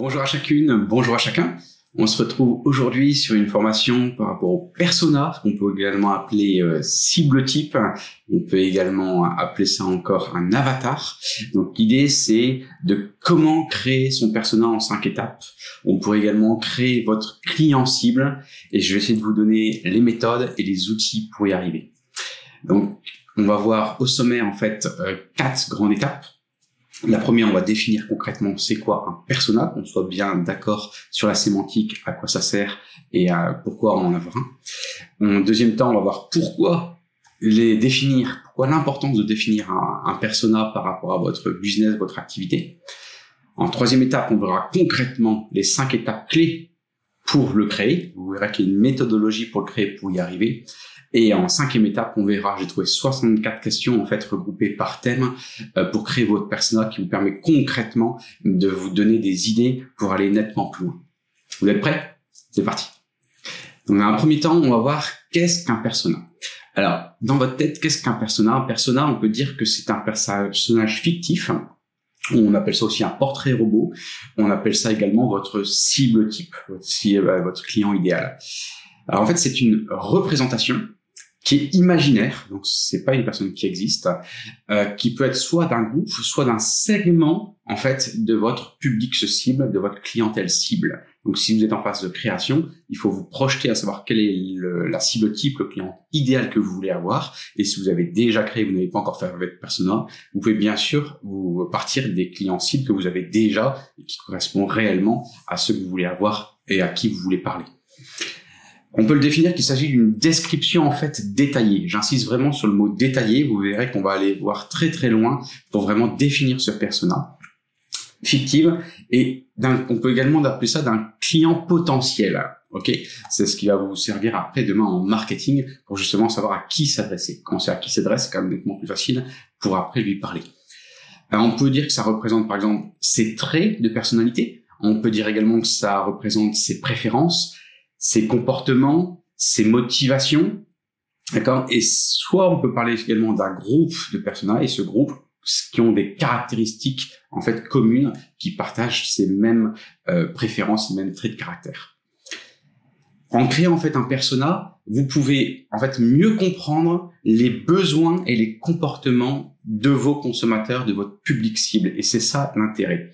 Bonjour à chacune, bonjour à chacun. On se retrouve aujourd'hui sur une formation par rapport au persona, qu'on peut également appeler euh, cible type. On peut également appeler ça encore un avatar. Donc l'idée c'est de comment créer son persona en cinq étapes. On pourrait également créer votre client cible et je vais essayer de vous donner les méthodes et les outils pour y arriver. Donc on va voir au sommet en fait euh, quatre grandes étapes. La première, on va définir concrètement c'est quoi un persona, qu'on soit bien d'accord sur la sémantique, à quoi ça sert et à pourquoi en avoir un. En deuxième temps, on va voir pourquoi les définir, pourquoi l'importance de définir un, un, persona par rapport à votre business, votre activité. En troisième étape, on verra concrètement les cinq étapes clés pour le créer. Vous verrez qu'il y a une méthodologie pour le créer, pour y arriver. Et en cinquième étape, on verra, j'ai trouvé 64 questions en fait regroupées par thème euh, pour créer votre persona qui vous permet concrètement de vous donner des idées pour aller nettement plus loin. Vous êtes prêts? C'est parti. Donc, dans un premier temps, on va voir qu'est-ce qu'un persona? Alors, dans votre tête, qu'est-ce qu'un persona? Un persona, on peut dire que c'est un personnage fictif. On appelle ça aussi un portrait robot. On appelle ça également votre cible type, votre client idéal. Alors en fait, c'est une représentation qui est imaginaire, donc c'est pas une personne qui existe, euh, qui peut être soit d'un groupe, soit d'un segment en fait de votre public cible, de votre clientèle cible. Donc si vous êtes en phase de création, il faut vous projeter à savoir quelle est la cible type, le client idéal que vous voulez avoir. Et si vous avez déjà créé, vous n'avez pas encore fait avec persona, vous pouvez bien sûr vous partir des clients cibles que vous avez déjà et qui correspondent réellement à ceux que vous voulez avoir et à qui vous voulez parler. On peut le définir qu'il s'agit d'une description en fait détaillée. J'insiste vraiment sur le mot détaillé. Vous verrez qu'on va aller voir très très loin pour vraiment définir ce persona fictive et on peut également appeler ça d'un client potentiel. Ok, c'est ce qui va vous servir après demain en marketing pour justement savoir à qui s'adresser. Quand c'est à qui s'adresse, c'est quand même nettement plus facile pour après lui parler. Alors, on peut dire que ça représente par exemple ses traits de personnalité. On peut dire également que ça représente ses préférences, ses comportements, ses motivations, d'accord? Et soit on peut parler également d'un groupe de personnages, et ce groupe qui ont des caractéristiques en fait communes, qui partagent ces mêmes euh, préférences, ces mêmes traits de caractère. En créant en fait un persona, vous pouvez en fait mieux comprendre les besoins et les comportements de vos consommateurs, de votre public cible, et c'est ça l'intérêt.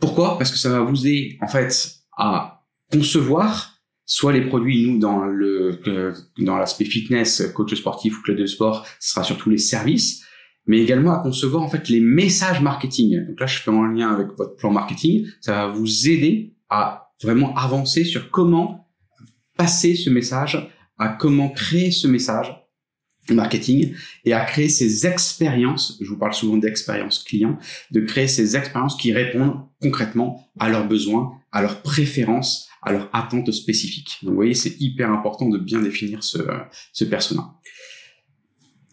Pourquoi? Parce que ça va vous aider en fait à concevoir soit les produits, nous, dans le dans l'aspect fitness, coach sportif ou club de sport, ce sera surtout les services, mais également à concevoir en fait les messages marketing. Donc là, je fais un lien avec votre plan marketing. Ça va vous aider à vraiment avancer sur comment passer ce message, à comment créer ce message marketing et à créer ces expériences, je vous parle souvent d'expériences clients, de créer ces expériences qui répondent concrètement à leurs besoins, à leurs préférences, à leur attente spécifique. Donc vous voyez, c'est hyper important de bien définir ce, ce persona.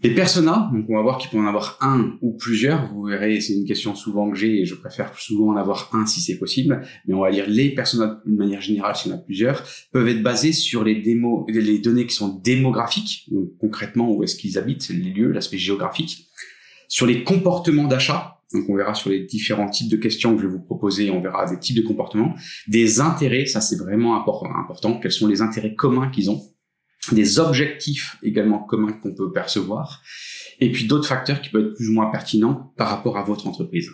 Les personas, donc on va voir qu'il peut en avoir un ou plusieurs. Vous verrez, c'est une question souvent que j'ai et je préfère souvent en avoir un si c'est possible. Mais on va dire les personas d'une manière générale, s'il y en a plusieurs, peuvent être basés sur les démos, les données qui sont démographiques, donc concrètement où est-ce qu'ils habitent, les lieux, l'aspect géographique, sur les comportements d'achat, donc on verra sur les différents types de questions que je vais vous proposer, on verra des types de comportements, des intérêts, ça c'est vraiment important, quels sont les intérêts communs qu'ils ont, des objectifs également communs qu'on peut percevoir, et puis d'autres facteurs qui peuvent être plus ou moins pertinents par rapport à votre entreprise.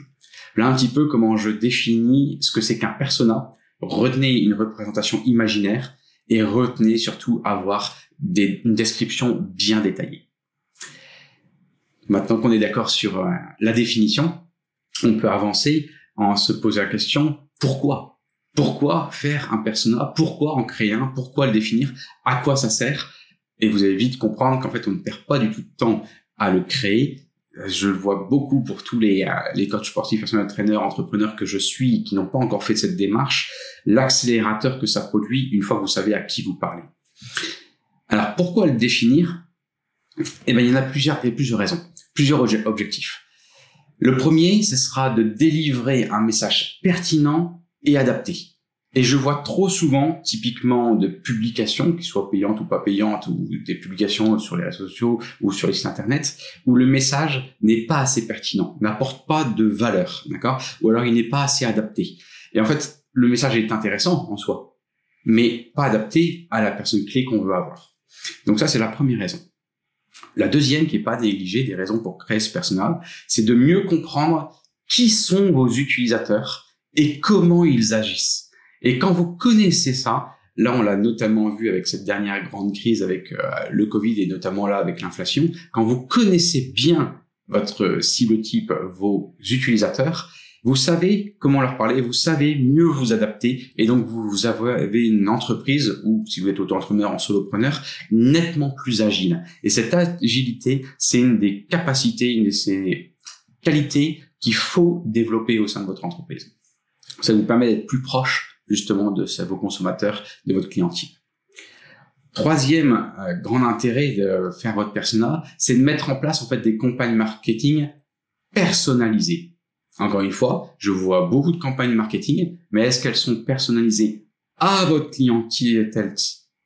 Là un petit peu comment je définis ce que c'est qu'un persona, retenez une représentation imaginaire et retenez surtout avoir une description bien détaillée. Maintenant qu'on est d'accord sur euh, la définition, on peut avancer en se posant la question pourquoi? Pourquoi faire un persona? Pourquoi en créer un? Pourquoi le définir? À quoi ça sert? Et vous allez vite comprendre qu'en fait, on ne perd pas du tout de temps à le créer. je le vois beaucoup pour tous les, euh, les coachs sportifs, personnels traîneurs, entrepreneurs que je suis qui n'ont pas encore fait cette démarche, l'accélérateur que ça produit une fois que vous savez à qui vous parlez. Alors pourquoi le définir? Eh bien il y en a plusieurs, il y a plusieurs raisons, plusieurs objectifs. Le premier, ce sera de délivrer un message pertinent et adapté. Et je vois trop souvent, typiquement, de publications, qui soient payantes ou pas payantes, ou des publications sur les réseaux sociaux ou sur les sites internet, où le message n'est pas assez pertinent, n'apporte pas de valeur, d'accord? Ou alors il n'est pas assez adapté. Et en fait, le message est intéressant en soi, mais pas adapté à la personne clé qu'on veut avoir. Donc ça, c'est la première raison. La deuxième, qui est pas négligée des raisons pour créer ce personnel, c'est de mieux comprendre qui sont vos utilisateurs et comment ils agissent. Et quand vous connaissez ça, là on l'a notamment vu avec cette dernière grande crise avec euh, le Covid et notamment là avec l'inflation, quand vous connaissez bien votre cible type, vos utilisateurs, vous savez comment leur parler, vous savez mieux vous adapter et donc vous avez une entreprise ou si vous êtes auto-entrepreneur en solopreneur nettement plus agile. Et cette agilité, c'est une des capacités, une de ces qualités qu'il faut développer au sein de votre entreprise. Ça vous permet d'être plus proche justement de vos consommateurs, de votre client type. Troisième euh, grand intérêt de faire votre persona, c'est de mettre en place en fait des campagnes marketing personnalisées. Encore une fois, je vois beaucoup de campagnes marketing, mais est-ce qu'elles sont personnalisées à votre clientèle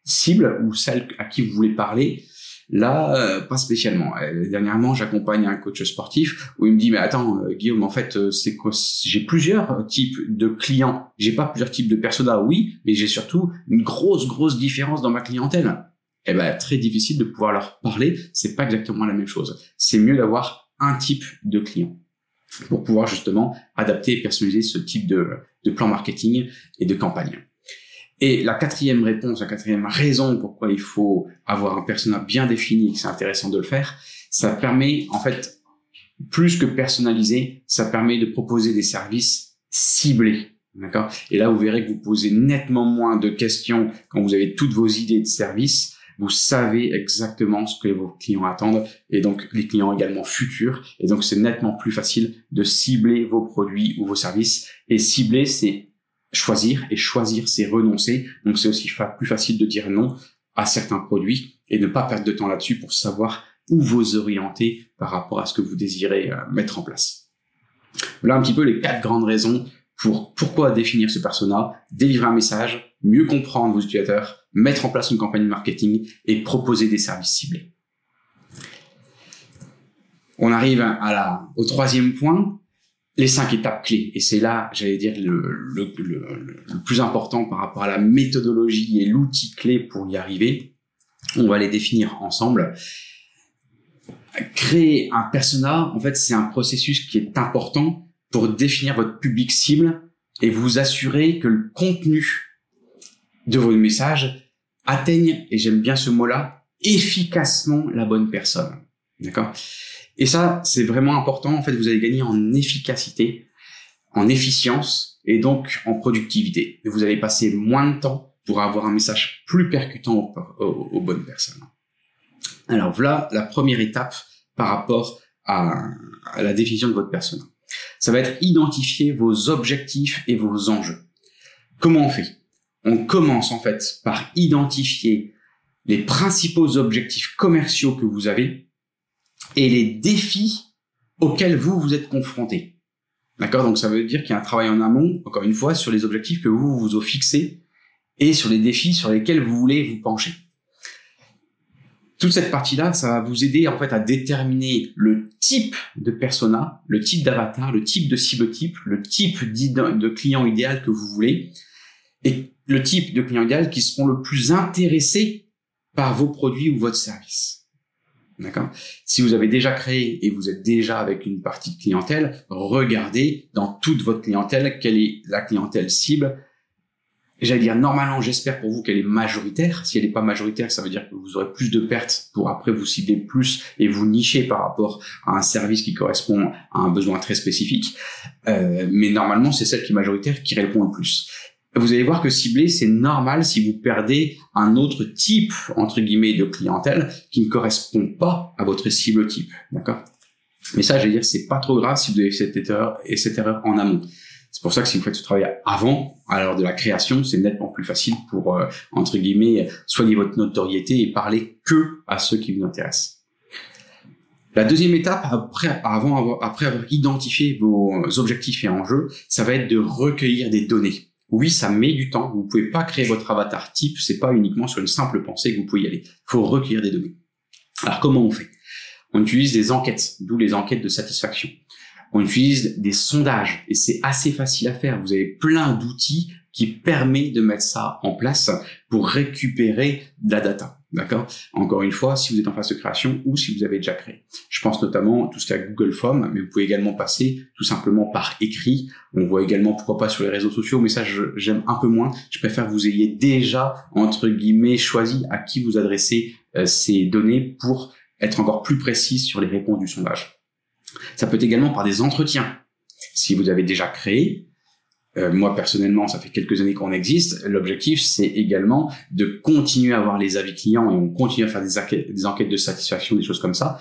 cible ou celle à qui vous voulez parler? Là, euh, pas spécialement. Euh, dernièrement, j'accompagne un coach sportif où il me dit mais attends euh, Guillaume, en fait, c'est J'ai plusieurs types de clients. J'ai pas plusieurs types de personas, oui, mais j'ai surtout une grosse grosse différence dans ma clientèle. Eh ben très difficile de pouvoir leur parler. C'est pas exactement la même chose. C'est mieux d'avoir un type de client pour pouvoir justement adapter et personnaliser ce type de, de plan marketing et de campagne. Et la quatrième réponse, la quatrième raison pourquoi il faut avoir un persona bien défini, que c'est intéressant de le faire, ça permet, en fait, plus que personnaliser, ça permet de proposer des services ciblés. D'accord? Et là, vous verrez que vous posez nettement moins de questions quand vous avez toutes vos idées de services. Vous savez exactement ce que vos clients attendent et donc les clients également futurs. Et donc, c'est nettement plus facile de cibler vos produits ou vos services. Et cibler, c'est choisir et choisir c'est renoncer. Donc c'est aussi plus facile de dire non à certains produits et ne pas perdre de temps là-dessus pour savoir où vous orienter par rapport à ce que vous désirez euh, mettre en place. Voilà un petit peu les quatre grandes raisons pour pourquoi définir ce persona, délivrer un message, mieux comprendre vos utilisateurs, mettre en place une campagne marketing et proposer des services ciblés. On arrive à la, au troisième point, les cinq étapes clés. Et c'est là, j'allais dire, le, le, le, plus important par rapport à la méthodologie et l'outil clé pour y arriver. On va les définir ensemble. Créer un persona, en fait, c'est un processus qui est important pour définir votre public cible et vous assurer que le contenu de vos messages atteigne, et j'aime bien ce mot-là, efficacement la bonne personne. D'accord? Et ça, c'est vraiment important. En fait, vous allez gagner en efficacité, en efficience et donc en productivité. Vous allez passer moins de temps pour avoir un message plus percutant aux, bonnes personnes. Alors voilà la première étape par rapport à, à la définition de votre personne. Ça va être identifier vos objectifs et vos enjeux. Comment on fait? On commence en fait par identifier les principaux objectifs commerciaux que vous avez et les défis auxquels vous vous êtes confrontés. D'accord? Donc ça veut dire qu'il y a un travail en amont, encore une fois, sur les objectifs que vous vous avez fixés et sur les défis sur lesquels vous voulez vous pencher. Toute cette partie-là, ça va vous aider en fait à déterminer le type de persona, le type d'avatar, le type de cible type, le type de client idéal que vous voulez et le type de client idéal qui seront le plus intéressés par vos produits ou votre service. D'accord? Si vous avez déjà créé et vous êtes déjà avec une partie de clientèle, regardez dans toute votre clientèle quelle est la clientèle cible. J'allais dire normalement, j'espère pour vous qu'elle est majoritaire. Si elle n'est pas majoritaire, ça veut dire que vous aurez plus de pertes pour après vous cibler plus et vous nicher par rapport à un service qui correspond à un besoin très spécifique. Euh, mais normalement, c'est celle qui est majoritaire qui répond le plus vous allez voir que cibler, c'est normal si vous perdez un autre type, entre guillemets, de clientèle qui ne correspond pas à votre cible type. D'accord? Mais ça, je vais dire, c'est pas trop grave si vous avez fait cette erreur et cette erreur en amont. C'est pour ça que si vous faites ce travail avant, à l'heure de la création, c'est nettement plus facile pour, euh, entre guillemets, soigner votre notoriété et parler que à ceux qui vous intéressent. La deuxième étape, après, avoir, identifié vos objectifs et enjeux, ça va être de recueillir des données. Oui, ça met du temps. Vous pouvez pas créer votre avatar type. C'est pas uniquement sur une simple pensée que vous pouvez y aller. Il faut recueillir des données. Alors, comment on fait? On utilise des enquêtes, d'où les enquêtes de satisfaction. On utilise des sondages et c'est assez facile à faire. Vous avez plein d'outils qui permettent de mettre ça en place pour récupérer de la data. D'accord? Encore une fois, si vous êtes en phase de création ou si vous avez déjà créé. Je pense notamment à tout ce qui est Google Form, mais vous pouvez également passer tout simplement par écrit. On voit également pourquoi pas sur les réseaux sociaux, mais ça j'aime un peu moins. Je préfère que vous ayez déjà entre guillemets choisi à qui vous adressez euh, ces données pour être encore plus précis sur les réponses du sondage. Ça peut être également par des entretiens. Si vous avez déjà créé, euh, moi personnellement, ça fait quelques années qu'on existe. L'objectif, c'est également de continuer à avoir les avis clients et on continue à faire des, enquêtes, de satisfaction, des choses comme ça,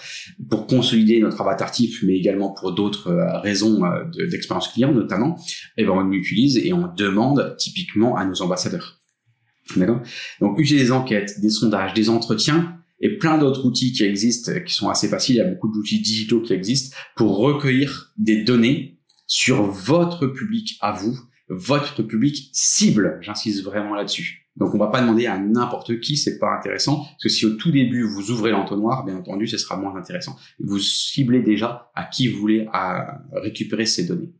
pour consolider notre avatar type, mais également pour d'autres euh, raisons euh, d'expérience client notamment. Et ben on l'utilise et on demande typiquement à nos ambassadeurs. D'accord? Donc utiliser des enquêtes, des sondages, des entretiens et plein d'autres outils qui existent, qui sont assez faciles. Il y a beaucoup d'outils digitaux qui existent pour recueillir des données sur votre public à vous, votre public cible. J'insiste vraiment là-dessus. Donc on va pas demander à n'importe qui, c'est pas intéressant, parce que si au tout début vous ouvrez l'entonnoir, bien entendu, ce sera moins intéressant. Vous ciblez déjà à qui vous voulez récupérer ces données.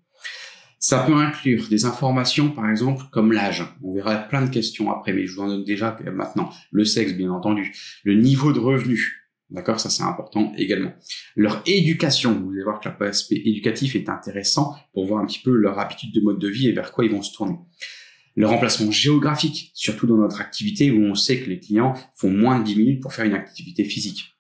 Ça peut inclure des informations, par exemple, comme l'âge. On verra plein de questions après, mais je vous en donne déjà maintenant. Le sexe, bien entendu. Le niveau de revenu. D'accord? Ça, c'est important également. Leur éducation, vous allez voir que l'aspect éducatif est intéressant pour voir un petit peu leur habitude de mode de vie et vers quoi ils vont se tourner. Le remplacement géographique, surtout dans notre activité où on sait que les clients font moins de 10 minutes pour faire une activité physique.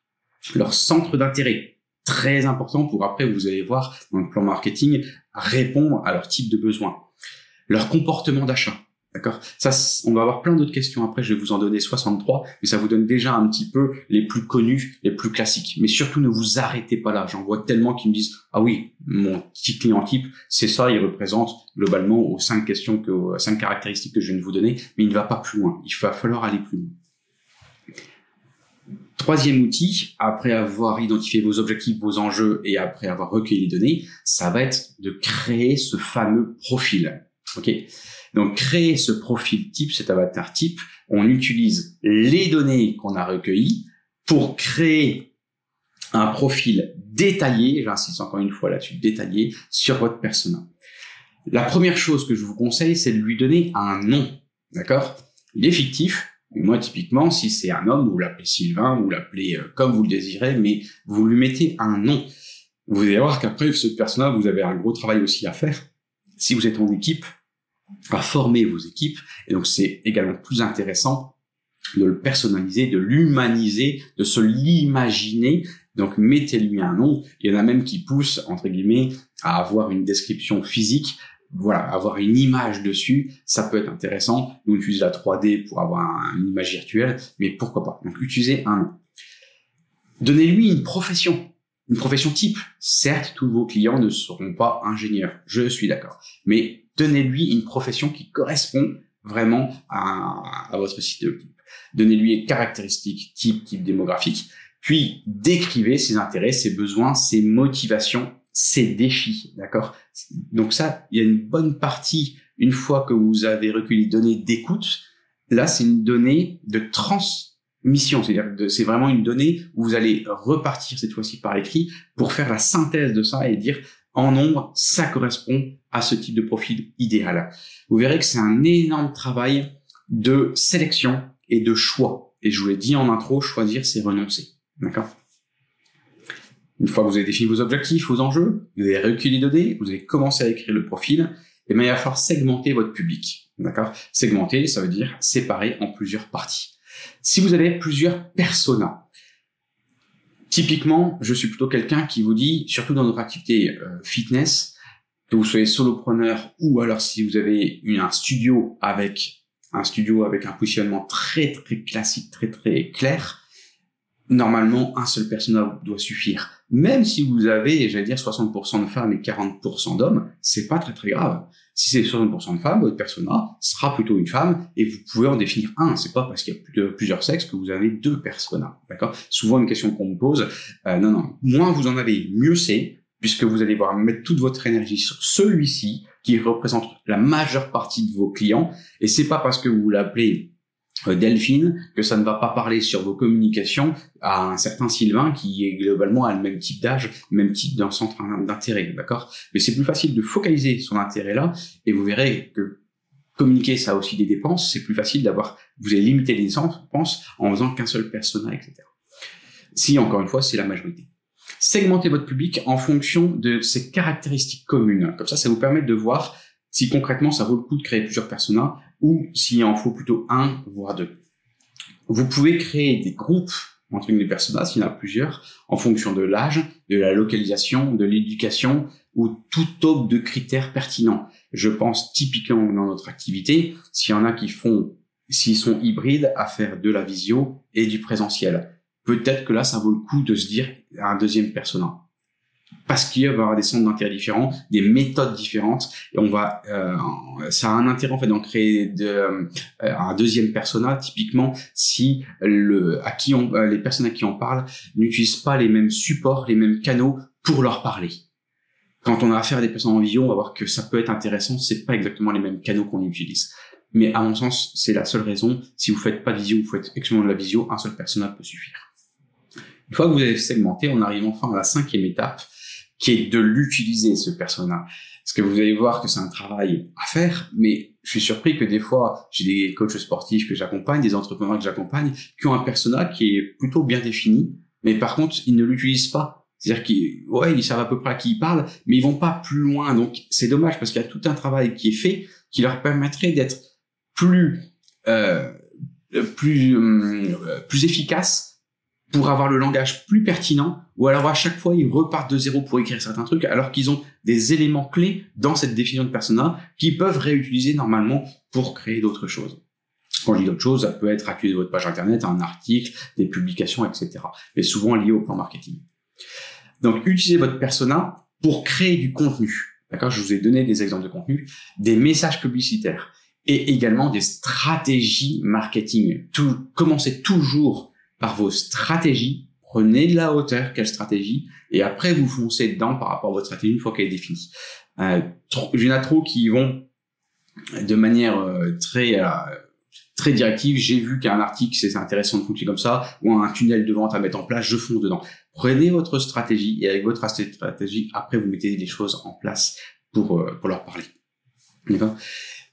Leur centre d'intérêt, très important pour après, vous allez voir dans le plan marketing, répondre à leur type de besoin. Leur comportement d'achat. D'accord? Ça, on va avoir plein d'autres questions après. Je vais vous en donner 63, mais ça vous donne déjà un petit peu les plus connus, les plus classiques. Mais surtout, ne vous arrêtez pas là. J'en vois tellement qui me disent ah oui, mon petit client type, c'est ça. Il représente globalement aux cinq questions que, aux cinq caractéristiques que je viens de vous donner, mais il ne va pas plus loin. Il va falloir aller plus loin. Troisième outil, après avoir identifié vos objectifs, vos enjeux et après avoir recueilli les données, ça va être de créer ce fameux profil. Ok? Donc, créer ce profil type, cet avatar type, on utilise les données qu'on a recueillies pour créer un profil détaillé, j'insiste encore une fois là-dessus, détaillé sur votre persona. La première chose que je vous conseille, c'est de lui donner un nom. D'accord? Il est fictif. Moi, typiquement, si c'est un homme, vous l'appelez Sylvain, vous l'appelez euh, comme vous le désirez, mais vous lui mettez un nom. Vous allez voir qu'après, ce personnage, vous avez un gros travail aussi à faire. Si vous êtes en équipe, à former vos équipes. Et donc, c'est également plus intéressant de le personnaliser, de l'humaniser, de se l'imaginer. Donc, mettez-lui un nom. Il y en a même qui poussent, entre guillemets, à avoir une description physique. Voilà, avoir une image dessus, ça peut être intéressant. Nous, on utilise la 3D pour avoir une image virtuelle, mais pourquoi pas? Donc, utilisez un nom. Donnez-lui une profession une profession type. Certes, tous vos clients ne seront pas ingénieurs, je suis d'accord. Mais donnez-lui une profession qui correspond vraiment à, votre site de. Donnez-lui une caractéristique, type, type démographique. Puis décrivez ses intérêts, ses besoins, ses motivations, ses défis. D'accord? Donc ça, il y a une bonne partie, une fois que vous avez recueilli les données d'écoute, là, c'est une donnée de trans mission, c'est-à-dire c'est vraiment une donnée où vous allez repartir cette fois-ci par écrit pour faire la synthèse de ça et dire en nombre, ça correspond à ce type de profil idéal. Vous verrez que c'est un énorme travail de sélection et de choix. Et je vous l'ai dit en intro, choisir, c'est renoncer. D'accord? Une fois que vous avez défini vos objectifs, vos enjeux, vous avez recueilli les données, vous avez commencé à écrire le profil, et bien il va falloir segmenter votre public. D'accord? Segmenter, ça veut dire séparer en plusieurs parties. Si vous avez plusieurs personas, typiquement, je suis plutôt quelqu'un qui vous dit, surtout dans notre activité euh, fitness, que vous soyez solopreneur ou alors si vous avez une, un studio avec un studio avec un positionnement très très classique, très très clair, normalement, un seul persona doit suffire. Même si vous avez, j'allais dire, 60% de femmes et 40% d'hommes, c'est pas très très grave. Si c'est 60% de femmes, votre persona sera plutôt une femme et vous pouvez en définir un. C'est pas parce qu'il y a plusieurs sexes que vous avez deux personas. D'accord? Souvent une question qu'on me pose. Euh, non, non. Moins vous en avez, mieux c'est, puisque vous allez voir mettre toute votre énergie sur celui-ci qui représente la majeure partie de vos clients. Et c'est pas parce que vous l'appelez Delphine, que ça ne va pas parler sur vos communications à un certain Sylvain qui est globalement à le même type d'âge, même type d'un centre d'intérêt, d'accord? Mais c'est plus facile de focaliser son intérêt là, et vous verrez que communiquer ça a aussi des dépenses, c'est plus facile d'avoir, vous allez limiter les dépenses en faisant qu'un seul persona, etc. Si, encore une fois, c'est la majorité. Segmentez votre public en fonction de ses caractéristiques communes. Comme ça, ça vous permet de voir si concrètement ça vaut le coup de créer plusieurs personas ou s'il en faut plutôt un, voire deux. Vous pouvez créer des groupes entre les personnages, s'il y en a plusieurs, en fonction de l'âge, de la localisation, de l'éducation ou tout autre de critères pertinents. Je pense typiquement dans notre activité, s'il y en a qui font, s'ils sont hybrides, à faire de la visio et du présentiel. Peut-être que là, ça vaut le coup de se dire un deuxième personnage parce qu'il va y avoir des centres d'intérêt différents, des méthodes différentes, et on va, euh, ça a un intérêt en fait d'en créer de, euh, un deuxième persona. Typiquement, si le, à qui on, euh, les personnes à qui on parle n'utilisent pas les mêmes supports, les mêmes canaux pour leur parler. Quand on a affaire à des personnes en visio, on va voir que ça peut être intéressant. C'est pas exactement les mêmes canaux qu'on utilise. Mais à mon sens, c'est la seule raison. Si vous faites pas de visio, vous faites exclusivement de la visio, un seul persona peut suffire. Une fois que vous avez segmenté, on arrive enfin à la cinquième étape, qui est de l'utiliser, ce persona. Parce que vous allez voir que c'est un travail à faire, mais je suis surpris que des fois, j'ai des coachs sportifs que j'accompagne, des entrepreneurs que j'accompagne, qui ont un persona qui est plutôt bien défini, mais par contre, ils ne l'utilisent pas. C'est-à-dire qu'ils, ouais, ils savent à peu près à qui ils parlent, mais ils vont pas plus loin. Donc, c'est dommage parce qu'il y a tout un travail qui est fait qui leur permettrait d'être plus, euh, plus, euh, plus efficace pour avoir le langage plus pertinent, ou alors à chaque fois ils repartent de zéro pour écrire certains trucs, alors qu'ils ont des éléments clés dans cette définition de persona qu'ils peuvent réutiliser normalement pour créer d'autres choses. Quand je dis d'autres choses, ça peut être accusé de votre page internet, un article, des publications, etc. Mais souvent lié au plan marketing. Donc utilisez votre persona pour créer du contenu. D'accord? Je vous ai donné des exemples de contenu, des messages publicitaires et également des stratégies marketing. Tout, commencez toujours par vos stratégies. Prenez de la hauteur, quelle stratégie, et après vous foncez dedans par rapport à votre stratégie une fois qu'elle est définie. Euh, il y trop qui vont de manière euh, très euh, très directive. J'ai vu qu'un article c'est intéressant de fonctionner comme ça, ou un tunnel de vente à mettre en place, je fonce dedans. Prenez votre stratégie et avec votre stratégie, après vous mettez les choses en place pour euh, pour leur parler.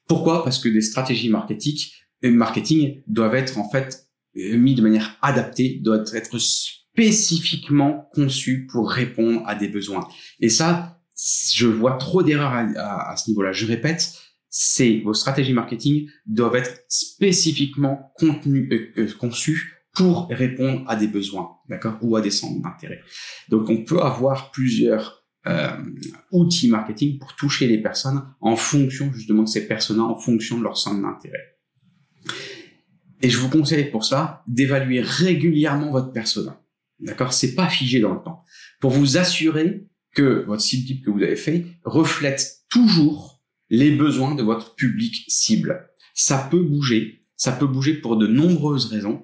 Pourquoi? Parce que des stratégies marketing, marketing doivent être en fait mis de manière adaptée, doit être spécifiquement conçu pour répondre à des besoins. Et ça, je vois trop d'erreurs à, ce niveau-là. Je répète, c'est vos stratégies marketing doivent être spécifiquement contenu, euh, euh, conçues pour répondre à des besoins, d'accord, ou à des centres d'intérêt. Donc, on peut avoir plusieurs euh, outils marketing pour toucher les personnes en fonction justement de ces personnes, en fonction de leur centre d'intérêt. Et je vous conseille pour ça d'évaluer régulièrement votre persona. D'accord? C'est pas figé dans le temps. Pour vous assurer que votre cible type que vous avez fait reflète toujours les besoins de votre public cible. Ça peut bouger. Ça peut bouger pour de nombreuses raisons.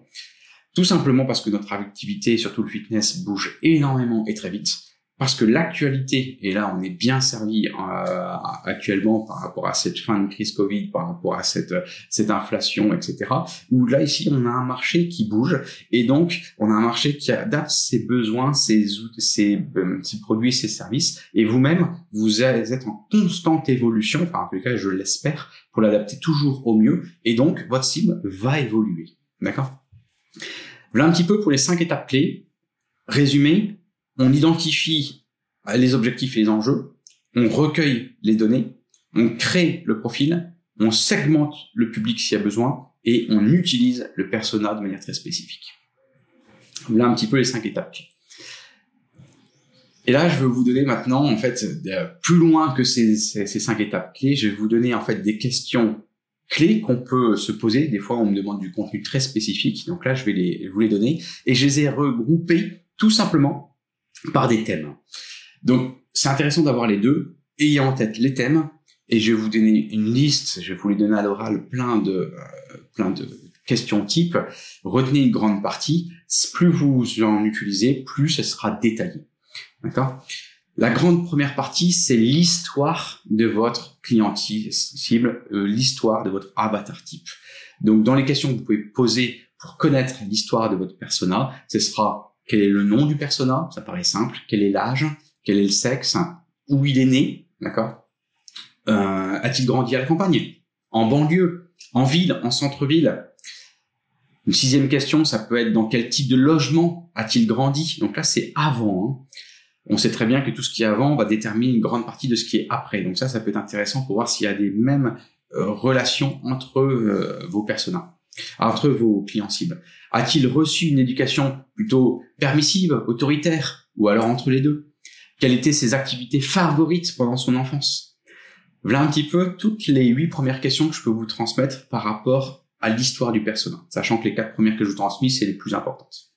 Tout simplement parce que notre activité, surtout le fitness, bouge énormément et très vite parce que l'actualité, et là on est bien servi euh, actuellement par rapport à cette fin de crise Covid, par rapport à cette, cette inflation, etc., où là ici on a un marché qui bouge, et donc on a un marché qui adapte ses besoins, ses, ses, euh, ses produits, ses services, et vous-même, vous êtes en constante évolution, enfin en tout cas je l'espère, pour l'adapter toujours au mieux, et donc votre cible va évoluer. D'accord? Voilà un petit peu pour les cinq étapes clés. Résumé, on identifie les objectifs et les enjeux, on recueille les données, on crée le profil, on segmente le public s'il y a besoin et on utilise le persona de manière très spécifique. Voilà un petit peu les cinq étapes. Et là, je vais vous donner maintenant, en fait, plus loin que ces, ces, cinq étapes clés, je vais vous donner en fait des questions clés qu'on peut se poser. Des fois, on me demande du contenu très spécifique. Donc là, je vais les, vous les donner. Et je les ai regroupés tout simplement par des thèmes. Donc, c'est intéressant d'avoir les deux. Ayez en tête les thèmes. Et je vais vous donner une liste. Je vais vous les donner à l'oral plein de, euh, plein de questions type. Retenez une grande partie. Plus vous en utilisez, plus ce sera détaillé. D'accord? La grande première partie, c'est l'histoire de votre client cible, euh, l'histoire de votre avatar type. Donc, dans les questions que vous pouvez poser pour connaître l'histoire de votre persona, ce sera quel est le nom du persona, ça paraît simple, quel est l'âge, quel est le sexe, où il est né, d'accord? Euh, A-t-il grandi à la campagne? En banlieue? En ville? En centre-ville? Une sixième question, ça peut être dans quel type de logement a-t-il grandi? Donc là, c'est avant. Hein. On sait très bien que tout ce qui est avant va déterminer une grande partie de ce qui est après. Donc ça, ça peut être intéressant pour voir s'il y a des mêmes euh, relations entre euh, vos personas, entre vos clients cibles. A-t-il reçu une éducation plutôt permissive, autoritaire, ou alors entre les deux? Quelles étaient ses activités favorites pendant son enfance? Voilà un petit peu toutes les huit premières questions que je peux vous transmettre par rapport à l'histoire du persona, sachant que les quatre premières que je vous transmets, c'est les plus importantes.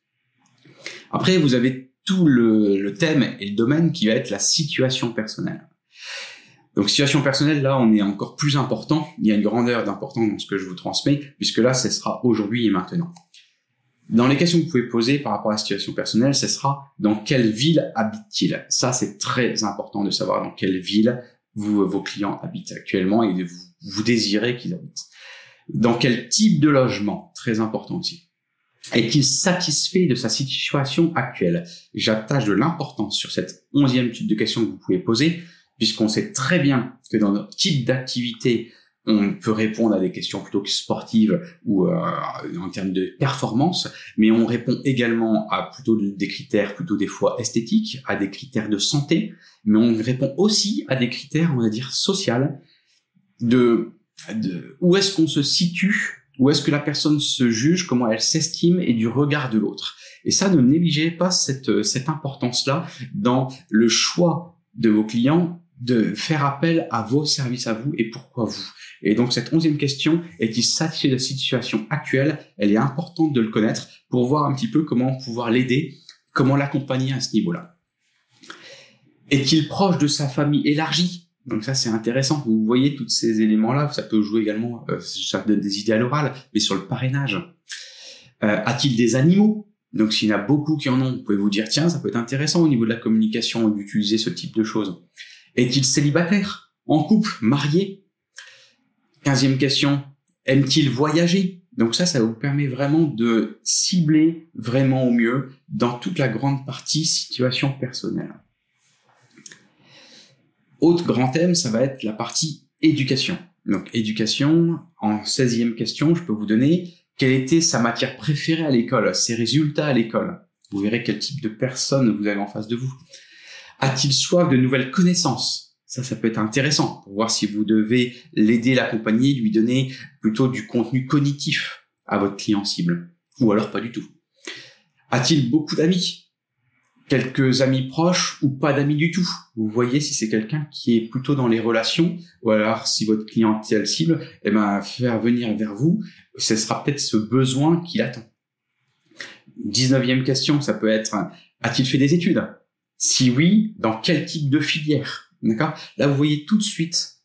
Après, vous avez tout le, thème et le domaine qui va être la situation personnelle. Donc situation personnelle, là, on est encore plus important. Il y a une grandeur d'importance dans ce que je vous transmets, puisque là, ce sera aujourd'hui et maintenant. Dans les questions que vous pouvez poser par rapport à la situation personnelle, ce sera dans quelle ville habite-t-il? Ça, c'est très important de savoir dans quelle ville vous, vos clients habitent actuellement et vous, vous désirez qu'ils habitent. Dans quel type de logement? Très important aussi. Est-il satisfait de sa situation actuelle? J'attache de l'importance sur cette onzième type de question que vous pouvez poser, puisqu'on sait très bien que dans notre type d'activité, on peut répondre à des questions plutôt sportives ou euh, en termes de performance, mais on répond également à plutôt des critères plutôt des fois esthétiques, à des critères de santé, mais on répond aussi à des critères, on va dire, sociaux, de, de où est-ce qu'on se situe où est-ce que la personne se juge, comment elle s'estime et du regard de l'autre. Et ça, ne négligez pas cette, cette importance-là dans le choix de vos clients de faire appel à vos services à vous et pourquoi vous. Et donc cette onzième question est-il satisfait de la situation actuelle Elle est importante de le connaître pour voir un petit peu comment pouvoir l'aider, comment l'accompagner à ce niveau-là. Est-il proche de sa famille élargie? Donc ça c'est intéressant. Vous voyez tous ces éléments-là. Ça peut jouer également. Euh, ça donne des idées à l'oral, mais sur le parrainage. Euh, A-t-il des animaux? Donc s'il y en a beaucoup qui en ont, vous pouvez vous dire tiens ça peut être intéressant au niveau de la communication d'utiliser ce type de choses. Est-il célibataire, en couple, marié? Quinzième question. Aime-t-il voyager? Donc ça, ça vous permet vraiment de cibler vraiment au mieux dans toute la grande partie situation personnelle. Autre grand thème, ça va être la partie éducation. Donc éducation, en 16e question, je peux vous donner quelle était sa matière préférée à l'école, ses résultats à l'école? Vous verrez quel type de personne vous avez en face de vous. A-t-il soif de nouvelles connaissances? Ça, ça peut être intéressant pour voir si vous devez l'aider, l'accompagner, lui donner plutôt du contenu cognitif à votre client cible. Ou alors pas du tout. A-t-il beaucoup d'amis? Quelques amis proches ou pas d'amis du tout? Vous voyez si c'est quelqu'un qui est plutôt dans les relations, ou alors si votre clientèle cible, eh ben, faire venir vers vous, ce sera peut-être ce besoin qu'il attend. 19e question, ça peut être, a-t-il fait des études? Si oui, dans quel type de filière? D'accord? Là, vous voyez tout de suite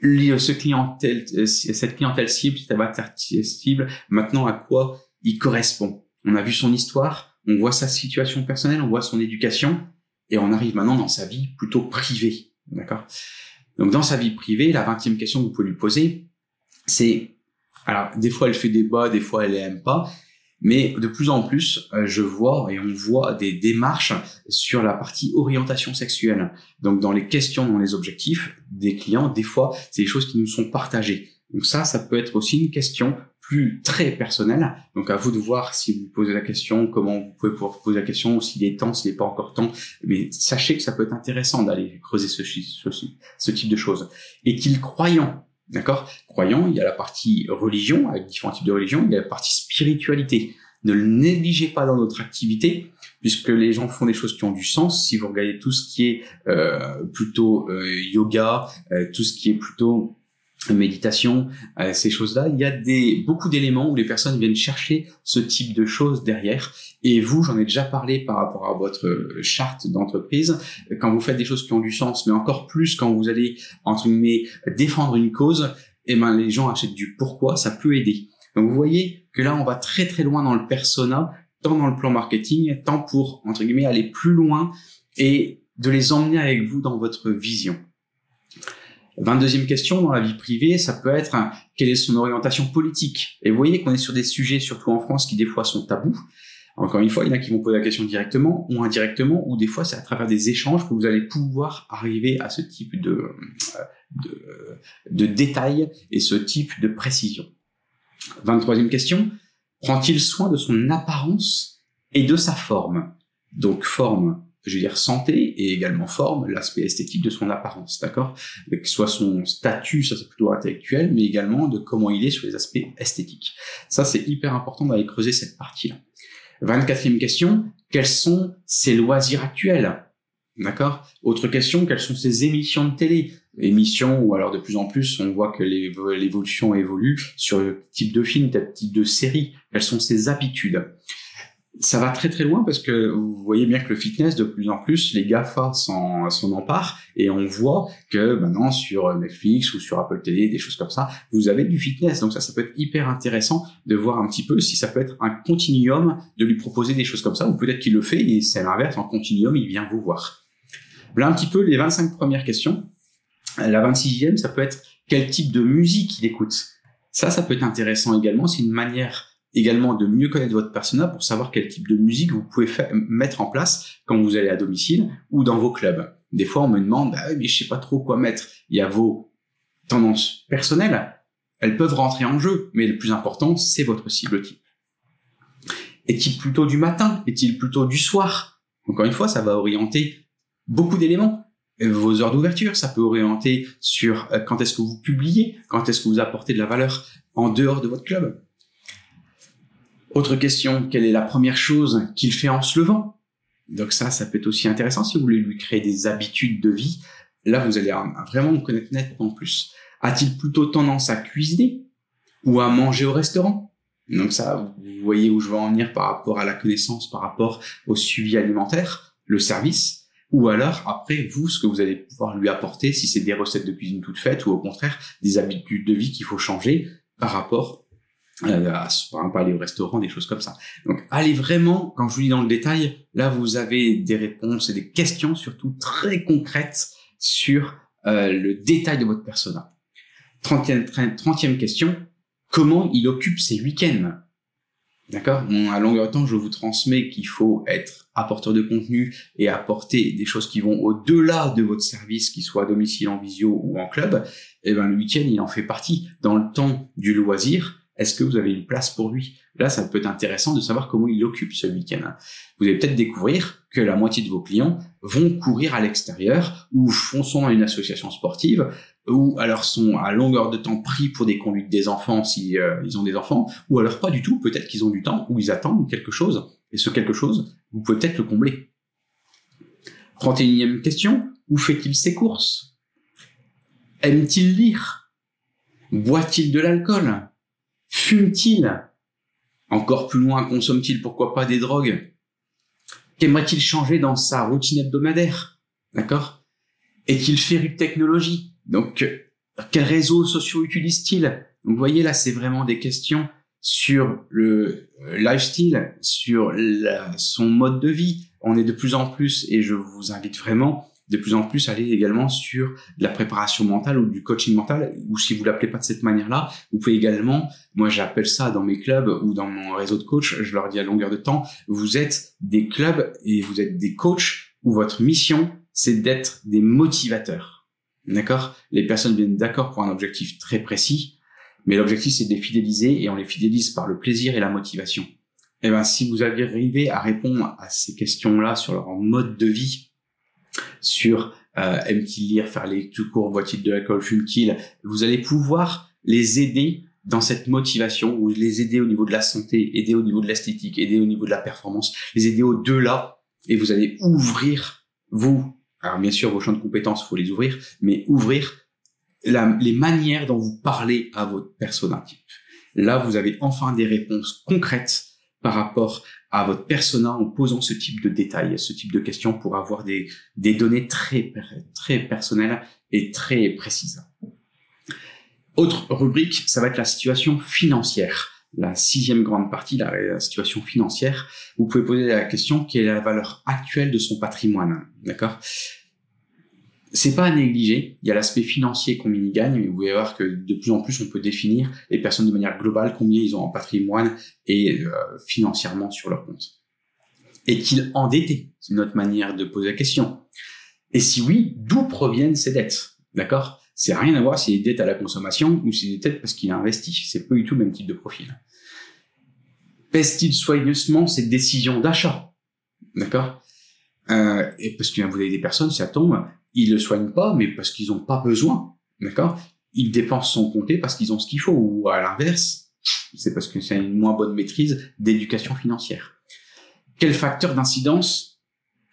ce clientèle, cette clientèle cible, cette avatar cible, maintenant à quoi il correspond? On a vu son histoire, on voit sa situation personnelle, on voit son éducation, et on arrive maintenant dans sa vie plutôt privée. D'accord? Donc dans sa vie privée, la vingtième question que vous pouvez lui poser, c'est, alors des fois elle fait des bas, des fois elle aime pas, mais de plus en plus, euh, je vois et on voit des démarches sur la partie orientation sexuelle. Donc dans les questions, dans les objectifs des clients, des fois, c'est des choses qui nous sont partagées. Donc ça, ça peut être aussi une question plus très personnel. Donc à vous de voir si vous posez la question, comment vous pouvez pouvoir poser la question, s'il est temps, s'il n'est pas encore temps. Mais sachez que ça peut être intéressant d'aller creuser ce, ce, type de choses. Est-il croyant D'accord Croyant, il y a la partie religion, avec différents types de religion, il y a la partie spiritualité. Ne le négligez pas dans notre activité, puisque les gens font des choses qui ont du sens. Si vous regardez tout ce qui est euh, plutôt euh, yoga, euh, tout ce qui est plutôt méditation, euh, ces choses-là, il y a des beaucoup d'éléments où les personnes viennent chercher ce type de choses derrière. Et vous, j'en ai déjà parlé par rapport à votre charte d'entreprise, quand vous faites des choses qui ont du sens, mais encore plus quand vous allez entre guillemets défendre une cause, eh ben les gens achètent du pourquoi, ça peut aider. Donc vous voyez que là on va très très loin dans le persona, tant dans le plan marketing, tant pour entre guillemets aller plus loin et de les emmener avec vous dans votre vision. 22e question, dans la vie privée, ça peut être quelle est son orientation politique? Et vous voyez qu'on est sur des sujets, surtout en France, qui des fois sont tabous. Encore une fois, il y en a qui vont poser la question directement ou indirectement, ou des fois c'est à travers des échanges que vous allez pouvoir arriver à ce type de, de, de détails et ce type de précision. 23e question, prend-il soin de son apparence et de sa forme? Donc forme je veux dire santé et également forme l'aspect esthétique de son apparence, d'accord? Que soit son statut, ça c'est plutôt intellectuel, mais également de comment il est sur les aspects esthétiques. Ça c'est hyper important d'aller creuser cette partie-là. 24e question, quels sont ses loisirs actuels? D'accord? Autre question, quelles sont ses émissions de télé? Émissions ou alors de plus en plus, on voit que l'évolution évolue sur le type de film, type de série. Quelles sont ses habitudes? Ça va très très loin parce que vous voyez bien que le fitness, de plus en plus, les GAFA s'en, emparent et on voit que maintenant sur Netflix ou sur Apple TV, des choses comme ça, vous avez du fitness. Donc ça, ça peut être hyper intéressant de voir un petit peu si ça peut être un continuum de lui proposer des choses comme ça ou peut-être qu'il le fait et c'est l'inverse, en continuum, il vient vous voir. Voilà un petit peu les 25 premières questions. La 26e, ça peut être quel type de musique il écoute. Ça, ça peut être intéressant également. C'est une manière également de mieux connaître votre persona pour savoir quel type de musique vous pouvez mettre en place quand vous allez à domicile ou dans vos clubs. Des fois, on me demande, bah mais je sais pas trop quoi mettre. Il y a vos tendances personnelles, elles peuvent rentrer en jeu, mais le plus important, c'est votre cible type. Est-il plutôt du matin? Est-il plutôt du soir? Encore une fois, ça va orienter beaucoup d'éléments. Vos heures d'ouverture, ça peut orienter sur euh, quand est-ce que vous publiez, quand est-ce que vous apportez de la valeur en dehors de votre club? Autre question, quelle est la première chose qu'il fait en se levant? Donc ça, ça peut être aussi intéressant si vous voulez lui créer des habitudes de vie. Là, vous allez vraiment vous connaître nettement plus. A-t-il plutôt tendance à cuisiner ou à manger au restaurant? Donc ça, vous voyez où je veux en venir par rapport à la connaissance, par rapport au suivi alimentaire, le service. Ou alors, après, vous, ce que vous allez pouvoir lui apporter, si c'est des recettes de cuisine toutes faites, ou au contraire, des habitudes de vie qu'il faut changer par rapport euh, à, par exemple aller au restaurant, des choses comme ça. Donc allez vraiment, quand je vous dis dans le détail, là vous avez des réponses et des questions surtout très concrètes sur euh, le détail de votre persona. 30e, question, comment il occupe ses week-ends? D'accord? À longueur de temps, je vous transmets qu'il faut être apporteur de contenu et apporter des choses qui vont au-delà de votre service, qu'il soit à domicile, en visio ou en club. Et eh ben le week-end, il en fait partie. Dans le temps du loisir, est-ce que vous avez une place pour lui? Là, ça peut être intéressant de savoir comment il occupe ce week-end. Vous allez peut-être découvrir que la moitié de vos clients vont courir à l'extérieur ou font son dans une association sportive ou alors sont à longueur de temps pris pour des conduites des enfants si euh, ils ont des enfants ou alors pas du tout, peut-être qu'ils ont du temps ou ils attendent quelque chose. Et ce quelque chose, vous pouvez peut-être le combler. 31e question, où fait-il ses courses? Aime-t-il lire? Boit-il de l'alcool? Fume-t-il? Encore plus loin, consomme-t-il pourquoi pas des drogues? Qu'aimerait-il changer dans sa routine hebdomadaire? D'accord? Est-il féru de technologie? Donc, quels réseaux sociaux utilise-t-il? Vous voyez, là, c'est vraiment des questions sur le euh, lifestyle, sur son mode de vie. On est de plus en plus, et je vous invite vraiment de plus en plus aller également sur de la préparation mentale ou du coaching mental, ou si vous l'appelez pas de cette manière-là, vous pouvez également, moi j'appelle ça dans mes clubs ou dans mon réseau de coach, je leur dis à longueur de temps, vous êtes des clubs et vous êtes des coachs où votre mission c'est d'être des motivateurs. D'accord? Les personnes viennent d'accord pour un objectif très précis, mais l'objectif c'est de les fidéliser et on les fidélise par le plaisir et la motivation. Eh ben si vous arrivé à répondre à ces questions-là sur leur mode de vie, sur euh, lire, faire les tout courts, boîtier de l'alcool, fume-t-il, vous allez pouvoir les aider dans cette motivation, ou les aider au niveau de la santé, aider au niveau de l'esthétique, aider au niveau de la performance, les aider au-delà, et vous allez ouvrir, vous, alors bien sûr vos champs de compétences, faut les ouvrir, mais ouvrir les manières dont vous parlez à votre persona type. Là, vous avez enfin des réponses concrètes par rapport à votre persona en posant ce type de détails, ce type de questions pour avoir des, des données très, très personnelles et très précises. Autre rubrique, ça va être la situation financière. La sixième grande partie, la, situation financière. Vous pouvez poser la question quelle est la valeur actuelle de son patrimoine, d'accord? C'est pas à négliger. Il y a l'aspect financier combien ils gagnent, mais vous pouvez voir que de plus en plus on peut définir les personnes de manière globale combien ils ont en patrimoine et euh, financièrement sur leur compte. Est-il endetté? C'est notre manière de poser la question. Et si oui, d'où proviennent ces dettes? D'accord? C'est rien à voir si c'est des dettes à la consommation ou si c'est des dettes parce qu'il a investi. C'est pas du tout le même type de profil. Pèse-t-il soigneusement ses décisions d'achat? D'accord? Euh, Et parce que vous avez des personnes, ça tombe, ils le soignent pas, mais parce qu'ils n'ont pas besoin, d'accord? Ils dépensent son compté parce qu'ils ont ce qu'il faut, ou à l'inverse, c'est parce que c'est une moins bonne maîtrise d'éducation financière. Quel facteur d'incidence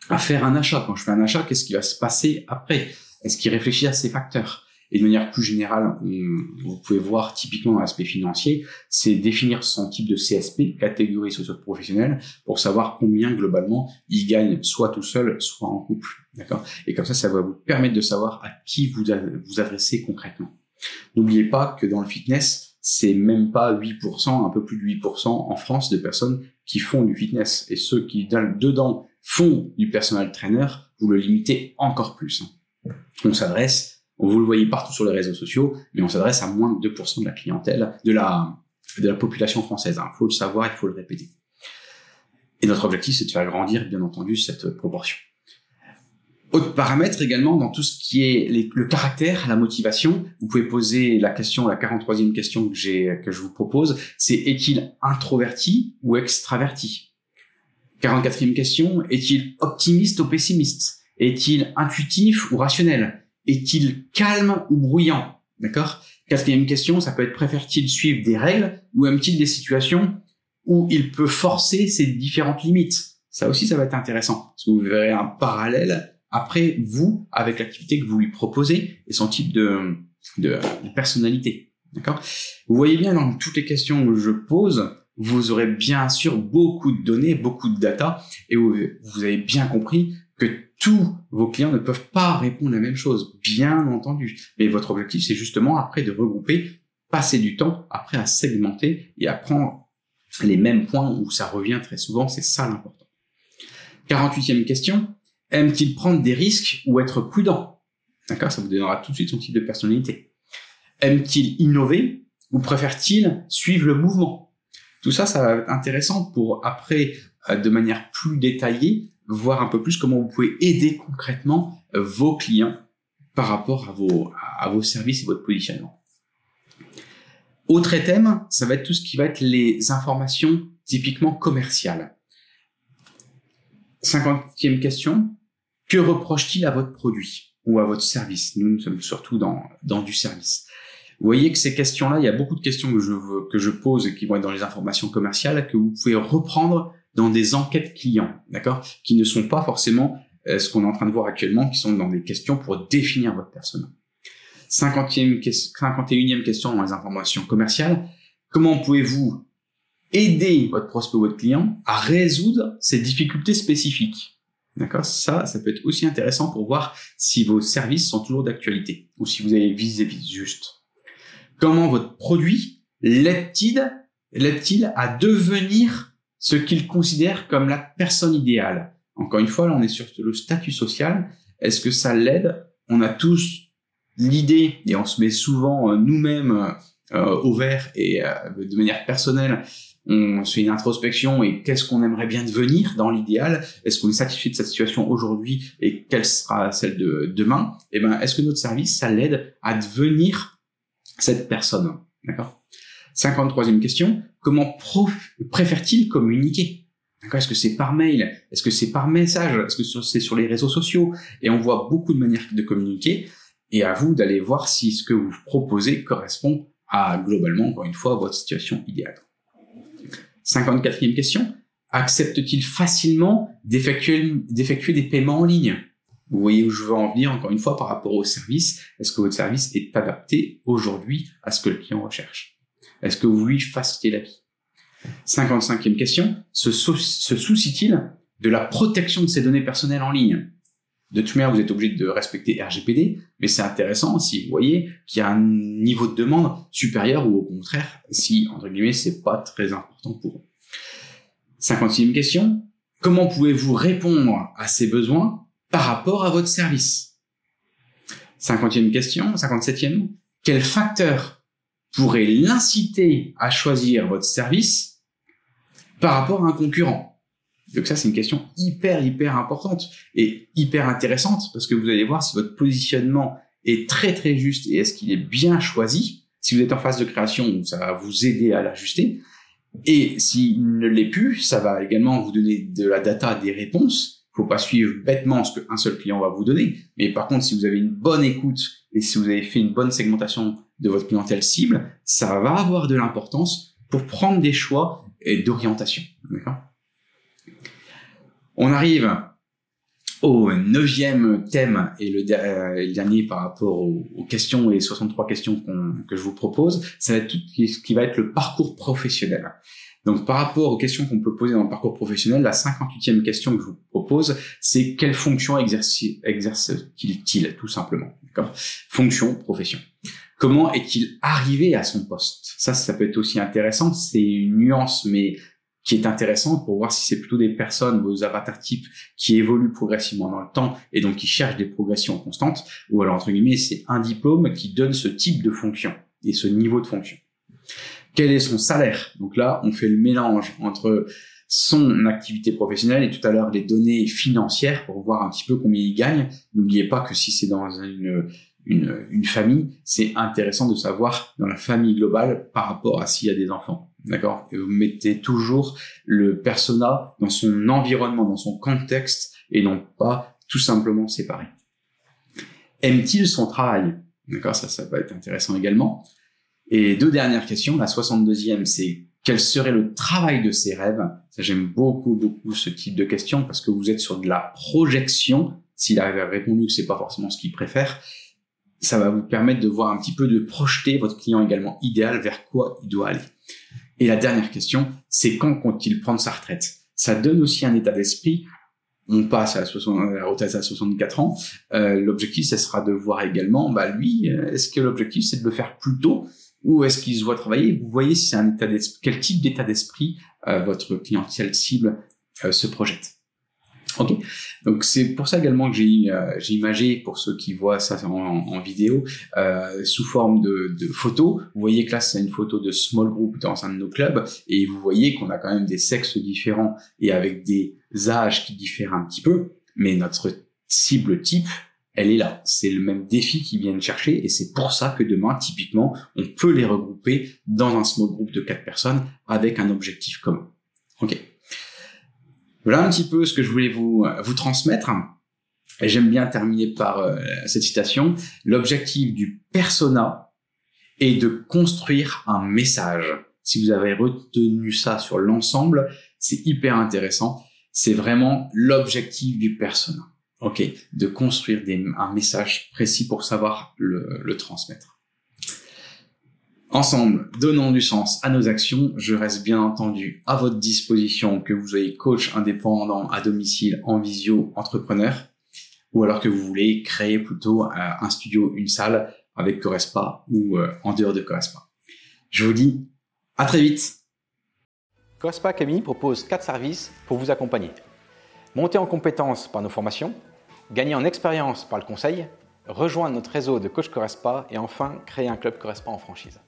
à faire un achat? Quand je fais un achat, qu'est-ce qui va se passer après? Est-ce qu'il réfléchit à ces facteurs? Et de manière plus générale, vous pouvez voir typiquement l'aspect financier, c'est définir son type de CSP, catégorie socio-professionnelle, pour savoir combien globalement il gagne, soit tout seul, soit en couple. D'accord? Et comme ça, ça va vous permettre de savoir à qui vous vous adressez concrètement. N'oubliez pas que dans le fitness, c'est même pas 8%, un peu plus de 8% en France de personnes qui font du fitness. Et ceux qui dedans font du personal trainer, vous le limitez encore plus. On s'adresse vous le voyez partout sur les réseaux sociaux, mais on s'adresse à moins de 2% de la clientèle, de la, de la population française. Il faut le savoir, il faut le répéter. Et notre objectif, c'est de faire grandir, bien entendu, cette proportion. Autre paramètre également dans tout ce qui est le caractère, la motivation. Vous pouvez poser la question, la 43e question que j'ai, que je vous propose, c'est est-il introverti ou extraverti? 44e question, est-il optimiste ou pessimiste? Est-il intuitif ou rationnel? Est-il calme ou bruyant D'accord? Quatrième question, ça peut être préfère-t-il suivre des règles ou aime-t-il des situations où il peut forcer ses différentes limites? Ça aussi, ça va être intéressant. Parce que vous verrez un parallèle après vous avec l'activité que vous lui proposez et son type de, de, personnalité. D'accord? Vous voyez bien dans toutes les questions que je pose, vous aurez bien sûr beaucoup de données, beaucoup de data, et vous avez bien compris que tous vos clients ne peuvent pas répondre la même chose, bien entendu. Mais votre objectif, c'est justement après de regrouper, passer du temps après à segmenter et à prendre les mêmes points où ça revient très souvent. C'est ça l'important. 48e question. Aime-t-il prendre des risques ou être prudent? D'accord Ça vous donnera tout de suite son type de personnalité. Aime-t-il innover ou préfère-t-il suivre le mouvement? Tout ça, ça va être intéressant pour après, euh, de manière plus détaillée, voir un peu plus comment vous pouvez aider concrètement euh, vos clients par rapport à vos, à vos services et votre positionnement. Autre thème, ça va être tout ce qui va être les informations typiquement commerciales. 50e question, que reproche-t-il à votre produit ou à votre service? Nous, nous sommes surtout dans, dans du service. Vous voyez que ces questions-là, il y a beaucoup de questions que je, que je pose et qui vont être dans les informations commerciales que vous pouvez reprendre dans des enquêtes clients, d'accord, qui ne sont pas forcément euh, ce qu'on est en train de voir actuellement, qui sont dans des questions pour définir votre persona. 50e, 51e question dans les informations commerciales. Comment pouvez-vous aider votre prospect ou votre client à résoudre ces difficultés spécifiques? D'accord Ça, ça peut être aussi intéressant pour voir si vos services sont toujours d'actualité ou si vous avez visé juste. Comment votre produit l'aide-t-il à devenir ce qu'il considère comme la personne idéale. Encore une fois, là, on est sur le statut social. Est-ce que ça l'aide? On a tous l'idée, et on se met souvent euh, nous-mêmes euh, au vert et euh, de manière personnelle, on se fait une introspection et qu'est-ce qu'on aimerait bien devenir dans l'idéal? Est-ce qu'on est satisfait de cette situation aujourd'hui et quelle sera celle de demain? Eh ben, est-ce que notre service, ça l'aide à devenir cette personne? D'accord? 53e question, comment préfère-t-il communiquer? Est-ce que c'est par mail? Est-ce que c'est par message? Est-ce que c'est sur les réseaux sociaux? Et on voit beaucoup de manières de communiquer. Et à vous d'aller voir si ce que vous proposez correspond à globalement, encore une fois, votre situation idéale. 54e question. Accepte-t-il facilement d'effectuer des paiements en ligne? Vous voyez où je veux en venir encore une fois par rapport au service. Est-ce que votre service est adapté aujourd'hui à ce que le client recherche? Est-ce que vous lui facilitez la vie? 55e question, se, soucie-t-il de la protection de ses données personnelles en ligne? De toute manière, vous êtes obligé de respecter RGPD, mais c'est intéressant si vous voyez qu'il y a un niveau de demande supérieur ou au contraire, si, entre guillemets, c'est pas très important pour eux. 56e question. Comment pouvez-vous répondre à ces besoins par rapport à votre service? 50e question, 57e. Quel facteur pourrait l'inciter à choisir votre service par rapport à un concurrent? Donc ça, c'est une question hyper, hyper importante et hyper intéressante parce que vous allez voir si votre positionnement est très, très juste et est-ce qu'il est bien choisi. Si vous êtes en phase de création, ça va vous aider à l'ajuster. Et s'il ne l'est plus, ça va également vous donner de la data, des réponses. Il faut pas suivre bêtement ce qu'un seul client va vous donner. Mais par contre, si vous avez une bonne écoute et si vous avez fait une bonne segmentation de votre clientèle cible, ça va avoir de l'importance pour prendre des choix d'orientation. D'accord? On arrive au neuvième thème et le, euh, dernier par rapport aux, questions et 63 questions que je vous propose, ça va être tout ce qui va être le parcours professionnel. Donc par rapport aux questions qu'on peut poser dans le parcours professionnel, la 58e question que je vous propose, c'est quelle fonction exerce-t-il tout simplement Fonction, profession. Comment est-il arrivé à son poste? Ça, ça peut être aussi intéressant. C'est une nuance, mais qui est intéressante pour voir si c'est plutôt des personnes, vos avatars types, qui évoluent progressivement dans le temps et donc qui cherchent des progressions constantes, ou alors entre guillemets, c'est un diplôme qui donne ce type de fonction et ce niveau de fonction. Quel est son salaire? Donc là, on fait le mélange entre son activité professionnelle et tout à l'heure les données financières pour voir un petit peu combien il gagne. N'oubliez pas que si c'est dans une, une, une famille, c'est intéressant de savoir dans la famille globale par rapport à s'il y a des enfants. D'accord? Vous mettez toujours le persona dans son environnement, dans son contexte, et non pas tout simplement séparé. Aime-t-il son travail? D'accord Ça, ça va être intéressant également. Et deux dernières questions. La 62e, c'est quel serait le travail de ses rêves? Ça, j'aime beaucoup, beaucoup ce type de questions parce que vous êtes sur de la projection. S'il à répondu que c'est pas forcément ce qu'il préfère, ça va vous permettre de voir un petit peu de projeter votre client également idéal vers quoi il doit aller. Et la dernière question, c'est quand compte-t-il prendre sa retraite? Ça donne aussi un état d'esprit. On passe à la, retraite à 64 ans. Euh, l'objectif, ce sera de voir également, bah lui, euh, est-ce que l'objectif, c'est de le faire plus tôt ou est-ce qu'il se voit travailler? Vous voyez si c'est un état quel type d'état d'esprit euh, votre clientèle cible se projette? Ok, donc c'est pour ça également que j'ai euh, imagé pour ceux qui voient ça en, en vidéo euh, sous forme de, de photos. Vous voyez que là c'est une photo de small group dans un de nos clubs et vous voyez qu'on a quand même des sexes différents et avec des âges qui diffèrent un petit peu, mais notre cible type elle est là. C'est le même défi qu'ils viennent chercher et c'est pour ça que demain, typiquement, on peut les regrouper dans un small group de quatre personnes avec un objectif commun. Ok. Voilà un petit peu ce que je voulais vous, vous transmettre. Et j'aime bien terminer par euh, cette citation. L'objectif du persona est de construire un message. Si vous avez retenu ça sur l'ensemble, c'est hyper intéressant. C'est vraiment l'objectif du persona. OK, de construire un message précis pour savoir le, le transmettre. Ensemble, donnons du sens à nos actions. Je reste bien entendu à votre disposition, que vous soyez coach indépendant à domicile, en visio, entrepreneur, ou alors que vous voulez créer plutôt euh, un studio, une salle avec Correspa ou euh, en dehors de Correspa. Je vous dis à très vite. Correspa Academy propose quatre services pour vous accompagner. Monter en compétences par nos formations, gagner en expérience par le conseil, rejoindre notre réseau de coach Correspa et enfin créer un club Correspa en franchise.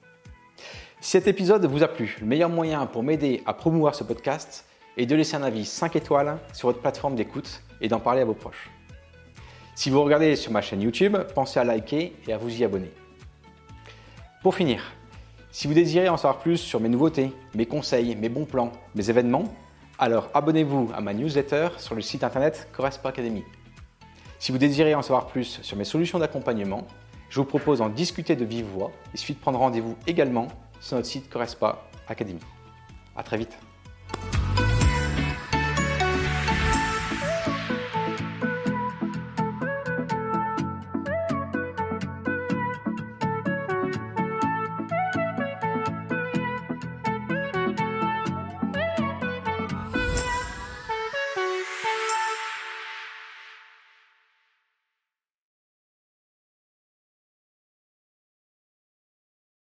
Si cet épisode vous a plu, le meilleur moyen pour m'aider à promouvoir ce podcast est de laisser un avis 5 étoiles sur votre plateforme d'écoute et d'en parler à vos proches. Si vous regardez sur ma chaîne YouTube, pensez à liker et à vous y abonner. Pour finir, si vous désirez en savoir plus sur mes nouveautés, mes conseils, mes bons plans, mes événements, alors abonnez-vous à ma newsletter sur le site internet Correspa Academy. Si vous désirez en savoir plus sur mes solutions d'accompagnement, je vous propose d'en discuter de vive voix. Il suffit de prendre rendez-vous également sur notre site Correspa Academy. À très vite.